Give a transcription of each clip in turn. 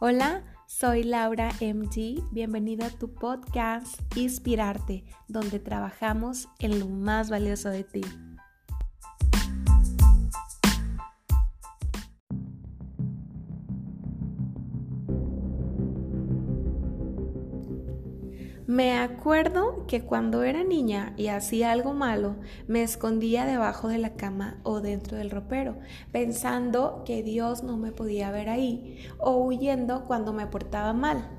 Hola, soy Laura MG. Bienvenida a tu podcast Inspirarte, donde trabajamos en lo más valioso de ti. Me acuerdo que cuando era niña y hacía algo malo, me escondía debajo de la cama o dentro del ropero, pensando que Dios no me podía ver ahí o huyendo cuando me portaba mal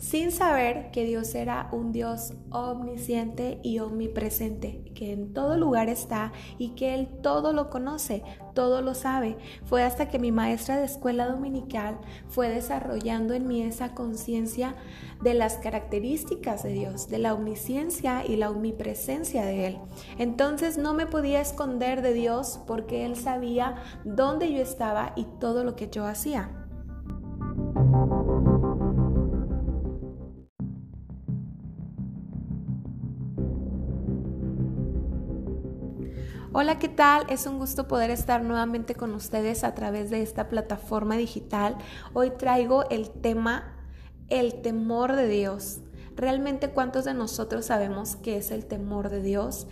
sin saber que Dios era un Dios omnisciente y omnipresente, que en todo lugar está y que Él todo lo conoce, todo lo sabe. Fue hasta que mi maestra de escuela dominical fue desarrollando en mí esa conciencia de las características de Dios, de la omnisciencia y la omnipresencia de Él. Entonces no me podía esconder de Dios porque Él sabía dónde yo estaba y todo lo que yo hacía. Hola, ¿qué tal? Es un gusto poder estar nuevamente con ustedes a través de esta plataforma digital. Hoy traigo el tema el temor de Dios. Realmente cuántos de nosotros sabemos qué es el temor de Dios.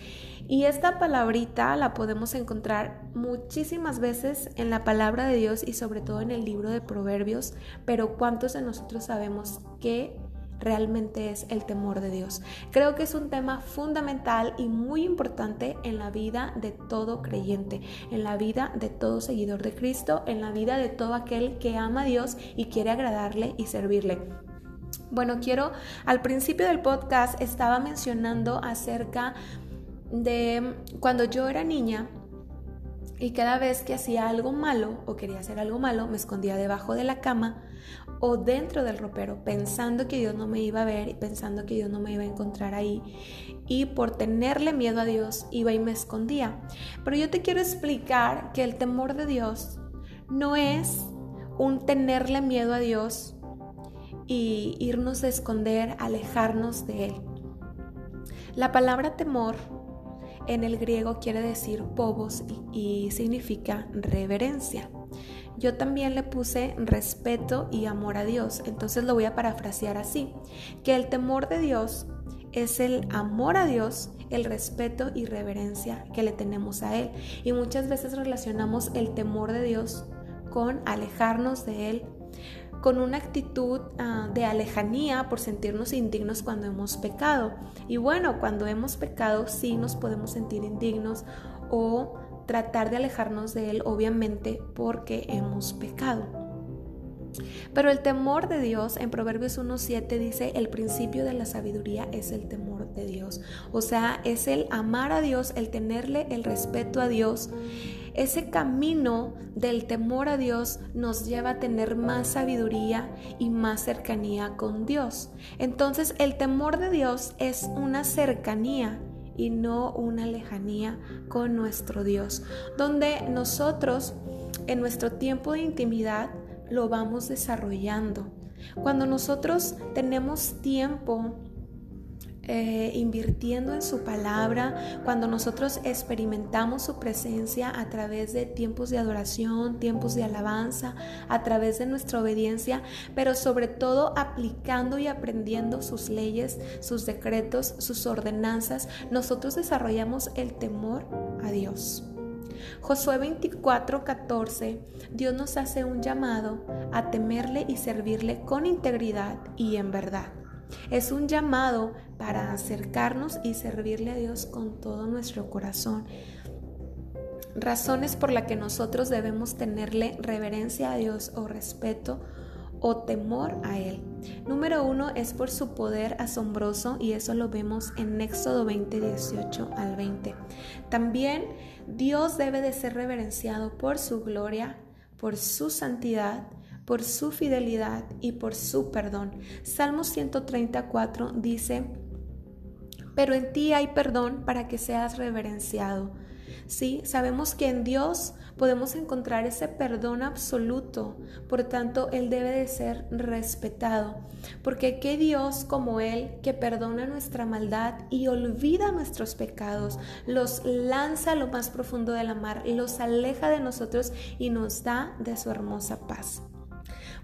Y esta palabrita la podemos encontrar muchísimas veces en la palabra de Dios y sobre todo en el libro de Proverbios, pero cuántos de nosotros sabemos qué realmente es el temor de Dios. Creo que es un tema fundamental y muy importante en la vida de todo creyente, en la vida de todo seguidor de Cristo, en la vida de todo aquel que ama a Dios y quiere agradarle y servirle. Bueno, quiero, al principio del podcast estaba mencionando acerca de cuando yo era niña, y cada vez que hacía algo malo o quería hacer algo malo, me escondía debajo de la cama o dentro del ropero, pensando que Dios no me iba a ver y pensando que Dios no me iba a encontrar ahí. Y por tenerle miedo a Dios, iba y me escondía. Pero yo te quiero explicar que el temor de Dios no es un tenerle miedo a Dios y irnos a esconder, alejarnos de Él. La palabra temor en el griego quiere decir povos y, significa reverencia. Yo también le puse respeto y amor a Dios, entonces lo voy a parafrasear así, que el temor de Dios es el amor a Dios, el respeto y reverencia que le tenemos a Él. Y muchas veces relacionamos el temor de Dios con alejarnos de Él, con una actitud ah, de alejanía por sentirnos indignos cuando hemos pecado. Y bueno, cuando hemos pecado sí nos podemos sentir indignos o tratar de alejarnos de Él, obviamente, porque hemos pecado. Pero el temor de Dios en Proverbios 1.7 dice, el principio de la sabiduría es el temor de Dios. O sea, es el amar a Dios, el tenerle el respeto a Dios ese camino del temor a Dios nos lleva a tener más sabiduría y más cercanía con Dios. Entonces el temor de Dios es una cercanía y no una lejanía con nuestro Dios, donde nosotros en nuestro tiempo de intimidad lo vamos desarrollando. Cuando nosotros tenemos tiempo eh, invirtiendo en su palabra, cuando nosotros experimentamos su presencia a través de tiempos de adoración, tiempos de alabanza, a través de nuestra obediencia, pero sobre todo aplicando y aprendiendo sus leyes, sus decretos, sus ordenanzas, nosotros desarrollamos el temor a Dios. Josué 24, 14, Dios nos hace un llamado a temerle y servirle con integridad y en verdad. Es un llamado para acercarnos y servirle a Dios con todo nuestro corazón. Razones por las que nosotros debemos tenerle reverencia a Dios o respeto o temor a Él. Número uno es por su poder asombroso y eso lo vemos en Éxodo 20, 18 al 20. También Dios debe de ser reverenciado por su gloria, por su santidad, por su fidelidad y por su perdón. Salmo 134 dice, pero en ti hay perdón para que seas reverenciado. Sí, sabemos que en Dios podemos encontrar ese perdón absoluto, por tanto, Él debe de ser respetado, porque qué Dios como Él que perdona nuestra maldad y olvida nuestros pecados, los lanza a lo más profundo de la mar, los aleja de nosotros y nos da de su hermosa paz.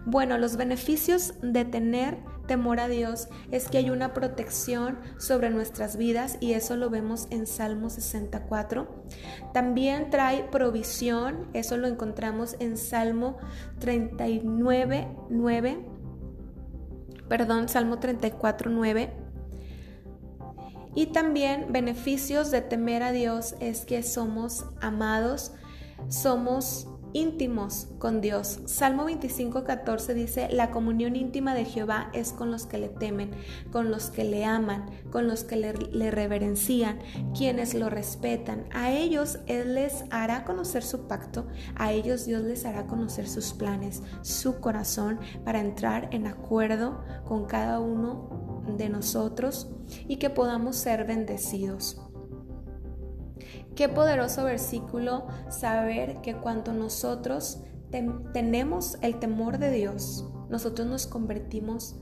Bueno, los beneficios de tener temor a Dios es que hay una protección sobre nuestras vidas y eso lo vemos en Salmo 64. También trae provisión, eso lo encontramos en Salmo 39, 9. Perdón, Salmo 34, 9. Y también beneficios de temer a Dios es que somos amados, somos íntimos con Dios. Salmo 25:14 dice, la comunión íntima de Jehová es con los que le temen, con los que le aman, con los que le, le, reverencian, quienes lo respetan. A ellos Él les hará conocer su pacto, a ellos Dios les hará conocer sus planes, su corazón, para entrar en acuerdo con cada uno de nosotros y que podamos ser bendecidos. Qué poderoso versículo saber que cuando nosotros tenemos el temor de Dios, nosotros nos convertimos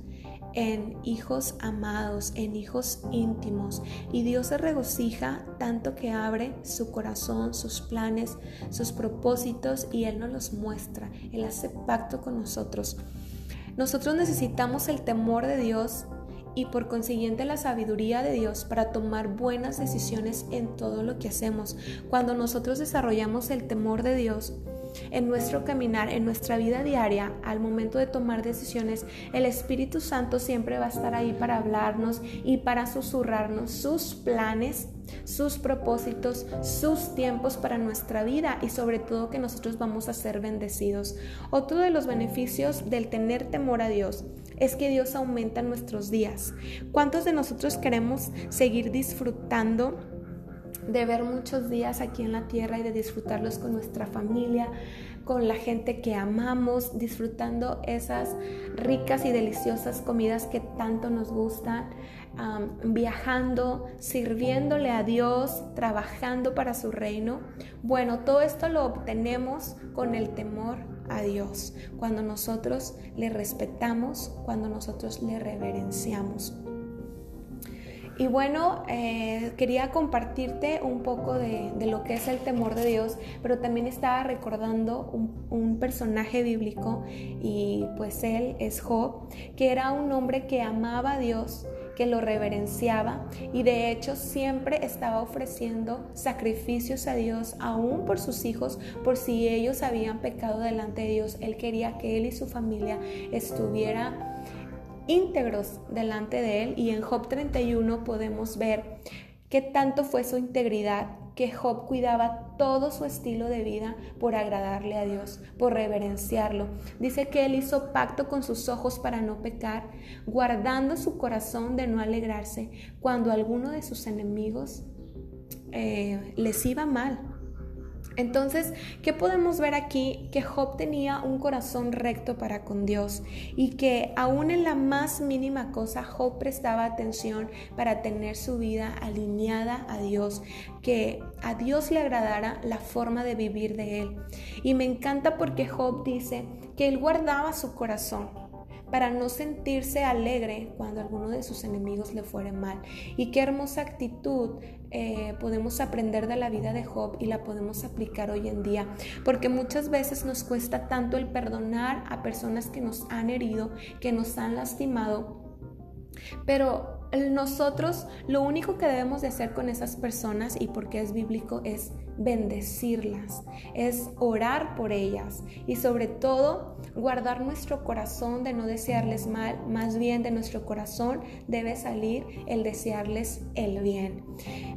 en hijos amados, en hijos íntimos. Y Dios se regocija tanto que abre su corazón, sus planes, sus propósitos y Él nos los muestra. Él hace pacto con nosotros. Nosotros necesitamos el temor de Dios y por consiguiente la sabiduría de Dios para tomar buenas decisiones en todo lo que hacemos. Cuando nosotros desarrollamos el temor de Dios, en nuestro caminar, en nuestra vida diaria, al momento de tomar decisiones, el Espíritu Santo siempre va a estar ahí para hablarnos y para susurrarnos sus planes, sus propósitos, sus tiempos para nuestra vida y sobre todo que nosotros vamos a ser bendecidos. Otro de los beneficios del tener temor a Dios es que Dios aumenta nuestros días. ¿Cuántos de nosotros queremos seguir disfrutando? De ver muchos días aquí en la tierra y de disfrutarlos con nuestra familia, con la gente que amamos, disfrutando esas ricas y deliciosas comidas que tanto nos gustan, viajando, sirviéndole a Dios, trabajando para su reino. Bueno, todo esto lo obtenemos con el temor a Dios, cuando nosotros le respetamos, cuando nosotros le reverenciamos. Y bueno, eh, quería compartirte un poco de, lo que es el temor de Dios, pero también estaba recordando un, un, personaje bíblico y pues él es Job, que era un hombre que amaba a Dios, que lo reverenciaba y de hecho siempre estaba ofreciendo sacrificios a Dios, aún por sus hijos, por si ellos habían pecado delante de Dios. Él quería que él y su familia estuviera íntegros delante de Él y en Job 31 podemos ver qué tanto fue su integridad, que Job cuidaba todo su estilo de vida por agradarle a Dios, por reverenciarlo. Dice que él hizo pacto con sus ojos para no pecar, guardando su corazón de no alegrarse cuando alguno de sus enemigos eh, les iba mal. Entonces, ¿qué podemos ver aquí? Que Job tenía un corazón recto para con Dios y que aún en la más mínima cosa Job prestaba atención para tener su vida alineada a Dios, que a Dios le agradara la forma de vivir de él. Y me encanta porque Job dice que él guardaba su corazón para no sentirse alegre cuando alguno de sus enemigos le fuere mal. Y qué hermosa actitud eh, podemos aprender de la vida de Job y la podemos aplicar hoy en día, porque muchas veces nos cuesta tanto el perdonar a personas que nos han herido, que nos han lastimado, pero nosotros lo único que debemos de hacer con esas personas y porque es bíblico es bendecirlas, es orar por ellas y sobre todo guardar nuestro corazón de no desearles mal, más bien de nuestro corazón debe salir el desearles el bien.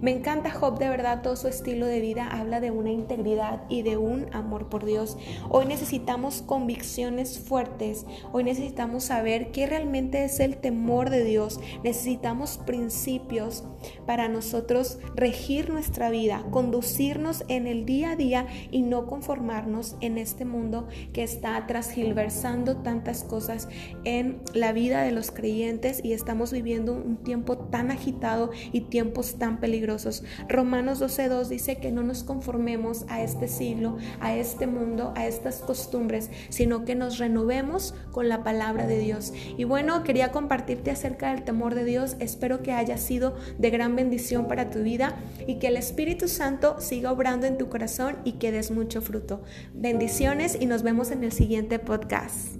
Me encanta Job, de verdad, todo su estilo de vida habla de una integridad y de un amor por Dios. Hoy necesitamos convicciones fuertes, hoy necesitamos saber qué realmente es el temor de Dios, necesitamos principios para nosotros regir nuestra vida, conducirnos en el día a día y no conformarnos en este mundo que está transgilversando tantas cosas en la vida de los creyentes y estamos viviendo un tiempo tan agitado y tiempos tan peligrosos. Romanos 12.2 dice que no nos conformemos a este siglo, a este mundo, a estas costumbres, sino que nos renovemos con la palabra de Dios. Y bueno, quería compartirte acerca del temor de Dios. Espero que haya sido de gran bendición para tu vida y que el Espíritu Santo siga obrando en tu corazón y que des mucho fruto. Bendiciones y nos vemos en el siguiente podcast.